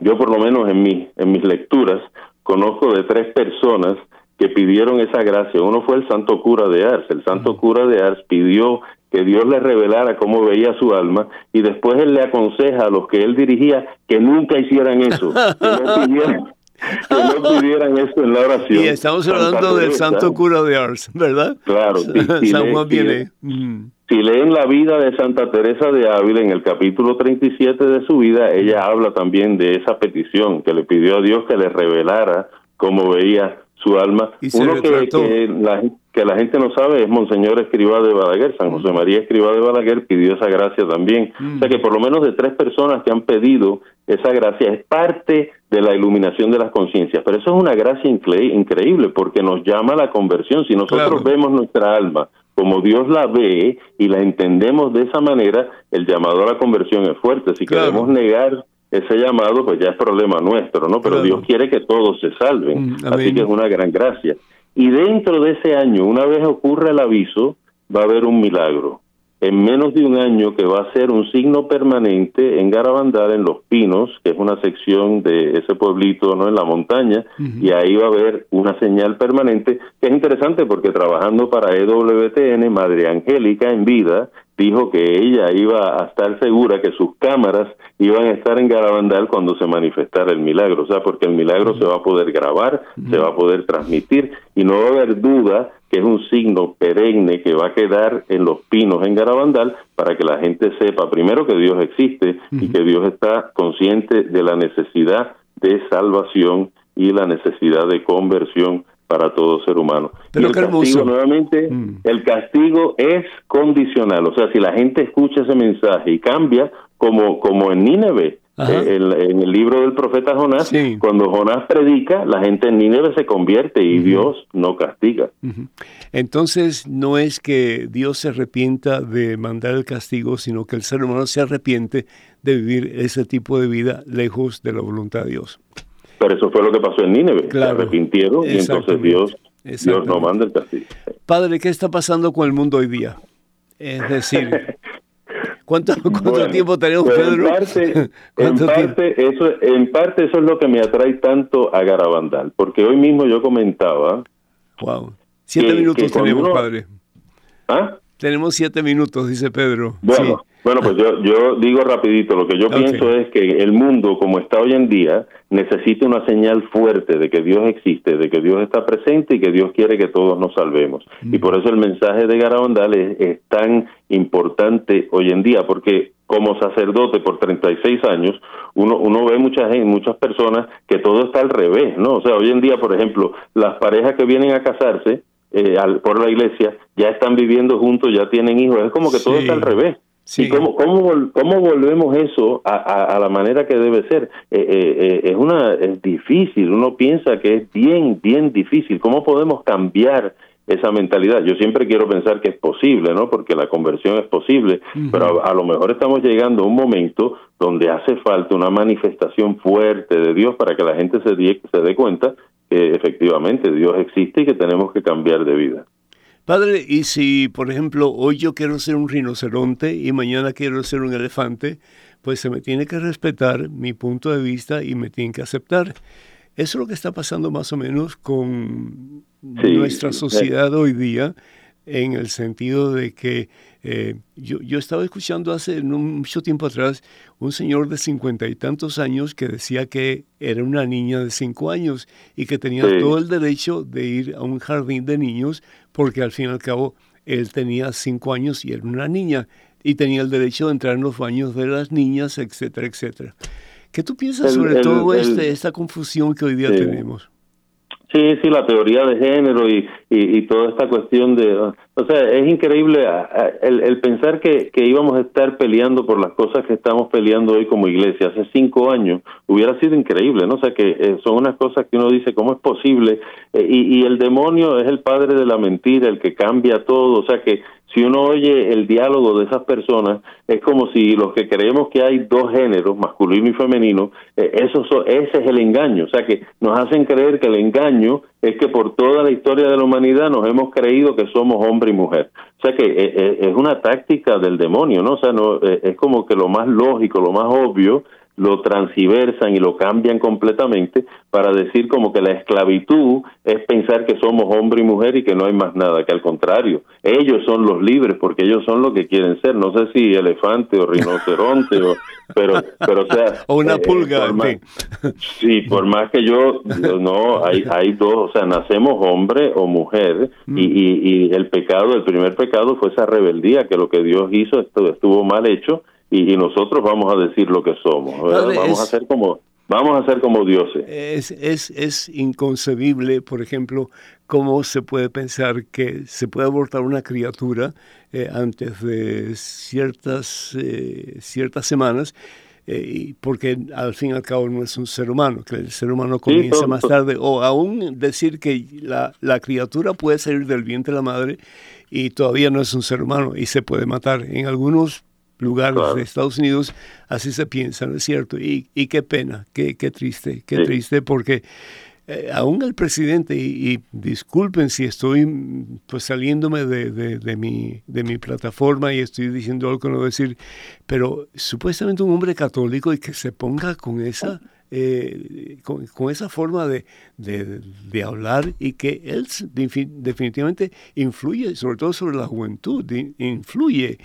E: yo por lo menos en, mi, en mis lecturas, conozco de tres personas que pidieron esa gracia. Uno fue el santo cura de Ars. El santo cura de Ars pidió que Dios le revelara cómo veía su alma y después él le aconseja a los que él dirigía que nunca hicieran eso, que no pidieran, eso en la oración.
C: Y estamos hablando del santo cura de Ars, ¿verdad?
E: Claro.
C: San Juan viene.
E: Si leen la vida de Santa Teresa de Ávila en el capítulo 37 de su vida, ella habla también de esa petición que le pidió a Dios que le revelara cómo veía su alma. Uno que, que, la, que la gente no sabe es Monseñor Escribá de Balaguer, San José María Escribá de Balaguer pidió esa gracia también. O sea que por lo menos de tres personas que han pedido esa gracia es parte de la iluminación de las conciencias. Pero eso es una gracia increíble porque nos llama a la conversión. Si nosotros vemos nuestra alma como Dios la ve y la entendemos de esa manera, el llamado a la conversión es fuerte. Si queremos negar ese llamado, pues ya es problema nuestro, ¿no? Pero Dios quiere que todos se salven, mm, así que es una gran gracia. Y dentro de ese año, una vez ocurre el aviso, va a haber un milagro. En menos de un año que va a ser un signo permanente en Garabandal, en Los Pinos, que es una sección de ese pueblito no en la montaña, y ahí va a haber una señal permanente, que es interesante porque trabajando para EWTN, Madre Angélica en vida, dijo que ella iba a estar segura que sus cámaras iban a estar en Garabandal cuando se manifestara el milagro, o sea, porque el milagro se va a poder grabar, se va a poder transmitir y no va a haber duda que es un signo perenne que va a quedar en los pinos en Garabandal para que la gente sepa primero que Dios existe y que Dios está consciente de la necesidad de salvación y la necesidad de conversión para todo ser humano.
C: Pero
E: el
C: castigo,
E: nuevamente, mm. el castigo es condicional, o sea, si la gente escucha ese mensaje y cambia, como, como en Nínive, eh, en el libro del profeta Jonás, cuando Jonás predica, la gente en Nínive se convierte y Dios no castiga.
C: Entonces, no es que Dios se arrepienta de mandar el castigo, sino que el ser humano se arrepiente de vivir ese tipo de vida lejos de la voluntad de Dios.
E: Pero eso fue lo que pasó en Nínive. Se arrepintieron y entonces Dios, Dios no manda el castigo.
C: Padre, ¿qué está pasando con el mundo hoy día? Es decir, ¿cuánto, tiempo tenemos,
E: Pedro? En parte, eso, en parte eso es lo que me atrae tanto a Garabandal, porque hoy mismo yo comentaba...
C: Wow. Siete minutos tenemos, padre. ¿Ah? Tenemos siete minutos, dice Pedro.
E: Bueno, Bueno, pues yo, yo digo rapidito, lo que yo pienso es que el mundo como está hoy en día necesita una señal fuerte de que Dios existe, de que Dios está presente y que Dios quiere que todos nos salvemos. Y por eso el mensaje de Garabandal es, es tan importante hoy en día, porque como sacerdote por 36 años, uno, uno ve mucha gente, muchas personas que todo está al revés, ¿no? O sea, hoy en día, por ejemplo, las parejas que vienen a casarse eh, por la iglesia ya están viviendo juntos, ya tienen hijos, es como que todo está al revés. ¿Y cómo, cómo, cómo, volvemos eso a, a, la manera que debe ser? Eh, eh, es una es difícil, uno piensa que es bien, bien difícil. ¿Cómo podemos cambiar esa mentalidad. Yo siempre quiero pensar que es posible, ¿no? Porque la conversión es posible, pero a, lo mejor estamos llegando a un momento donde hace falta una manifestación fuerte de Dios para que la gente se, se dé cuenta que efectivamente Dios existe y que tenemos que cambiar de vida.
C: Padre, y si, por ejemplo, hoy yo quiero ser un rinoceronte y mañana quiero ser un elefante, pues se me tiene que respetar mi punto de vista y me tienen que aceptar. Eso es lo que está pasando más o menos con nuestra sociedad hoy día, en el sentido de que eh, yo, yo, estaba escuchando hace mucho tiempo atrás un señor de cincuenta y tantos años que decía que era una niña de cinco años y que tenía todo el derecho de ir a un jardín de niños porque al fin y al cabo él tenía cinco años y era una niña y tenía el derecho de entrar en los baños de las niñas, etcétera, etcétera. ¿Qué tú piensas sobre todo este, esta confusión que hoy día tenemos?
E: Sí, sí, la teoría de género y, y, toda esta cuestión de... O sea, es increíble el, el pensar que, que, íbamos a estar peleando por las cosas que estamos peleando hoy como iglesia. Hace cinco años hubiera sido increíble, ¿no? O sea, que eh, son unas cosas que uno dice, ¿cómo es posible? Eh, y, y el demonio es el padre de la mentira, el que cambia todo. O sea, que si uno oye el diálogo de esas personas, es como si los que creemos que hay dos géneros, masculino y femenino, eh, eso ese es el engaño. O sea, que nos hacen creer que el engaño es que por toda la historia de la humanidad nos hemos creído que somos hombre y mujer. O sea, que eh, eh, es una táctica del demonio, ¿no? O sea, no, es como que lo más lógico, lo más obvio lo transversan y lo cambian completamente para decir como que la esclavitud es pensar que somos hombre y mujer y que no hay más nada, que al contrario, ellos son los libres porque ellos son lo que quieren ser, no sé si elefante o rinoceronte o pero pero o sea
C: o una eh, pulga
E: sí por más que yo no hay hay dos o sea nacemos hombre o mujer mm. y, y, y el pecado el primer pecado fue esa rebeldía que lo que Dios hizo estuvo mal hecho y, nosotros vamos a decir lo que somos. vamos a ser como vamos a ser como dioses.
C: Es, es, es inconcebible, por ejemplo, cómo se puede pensar que se puede abortar una criatura eh, antes de ciertas, eh, ciertas semanas. Eh, porque al fin y al cabo no es un ser humano, que el ser humano comienza más tarde, o aún decir que la, la criatura puede salir del vientre de la madre y todavía no es un ser humano y se puede matar. En algunos lugares de Estados Unidos, así se piensa, ¿no es cierto? Y, y qué pena, qué, qué triste, qué triste, porque eh, aún el presidente, y, disculpen si estoy pues saliéndome de, de, mi, de mi plataforma y estoy diciendo algo que no decir, pero supuestamente un hombre católico y que se ponga con esa... Eh, con, con, esa forma de, de, de, hablar y que él definitivamente influye, sobre todo sobre la juventud, influye.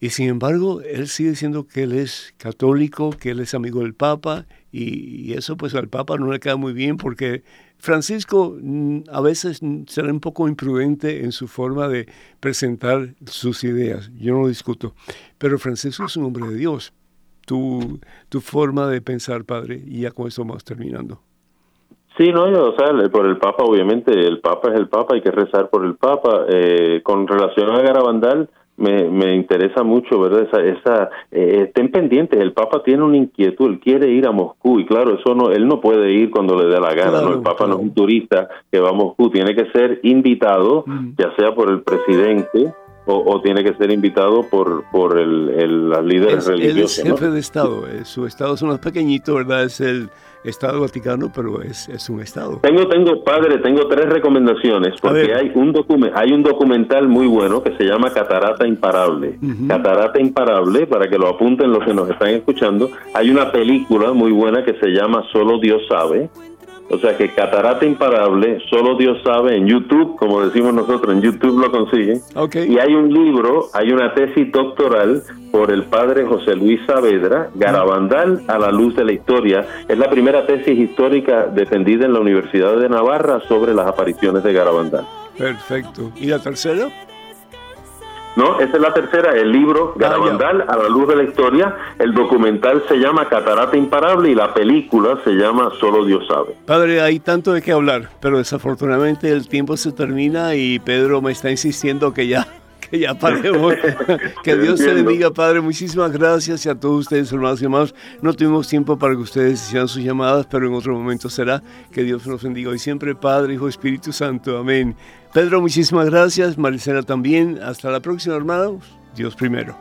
C: Y sin embargo, él sigue diciendo que él es católico, que él es amigo del Papa, y, eso pues al Papa no le queda muy bien porque Francisco mm, a veces será un poco imprudente en su forma de presentar sus ideas, yo no lo discuto, pero Francisco es un hombre de Dios. Tu, tu forma de pensar, padre, y ya con eso vamos terminando.
E: Sí, no, o sea, por el Papa, obviamente, el Papa es el Papa, hay que rezar por el Papa. Eh, con relación a Garabandal, me, me interesa mucho, ¿verdad? Esa, esa eh, estén pendientes, el Papa tiene una inquietud, él quiere ir a Moscú y claro, eso no, él no puede ir cuando le dé la gana, ¿no? El Papa no es un turista que va a Moscú, tiene que ser invitado, mm. ya sea por el presidente o, tiene que ser invitado por, por el, el las líderes religiosos.
C: Él es jefe de Estado, eh, su Estado es más pequeñito, ¿verdad? Es el Estado Vaticano, pero es, es un Estado.
E: Tengo, tengo, padre, tengo tres recomendaciones, porque hay un, hay un documental muy bueno que se llama Catarata Imparable. Catarata Imparable, para que lo apunten los que nos están escuchando, hay una película muy buena que se llama Solo Dios sabe, O sea que Catarata Imparable, solo Dios sabe, en YouTube, como decimos nosotros, en YouTube lo consiguen. Y hay un libro, hay una tesis doctoral por el padre José Luis Saavedra, Garabandal a la luz de la historia. Es la primera tesis histórica defendida en la Universidad de Navarra sobre las apariciones de Garabandal.
C: Perfecto. ¿Y la tercera?
E: No, esa es la tercera, el libro ah, Garabandal a la luz de la historia. El documental se llama Catarata Imparable y la película se llama Solo Dios sabe.
C: Padre, hay tanto de qué hablar, pero desafortunadamente el tiempo se termina y Pedro me está insistiendo que ya ya paremos. que Dios te bendiga, Padre. Muchísimas gracias y a todos ustedes, hermanos y hermanos. No tuvimos tiempo para que ustedes hicieran sus llamadas, pero en otro momento será. Que Dios nos bendiga hoy siempre, Padre, Hijo, Espíritu Santo. Amén. Pedro, muchísimas gracias. Maricela también. Hasta la próxima, hermanos. Dios primero.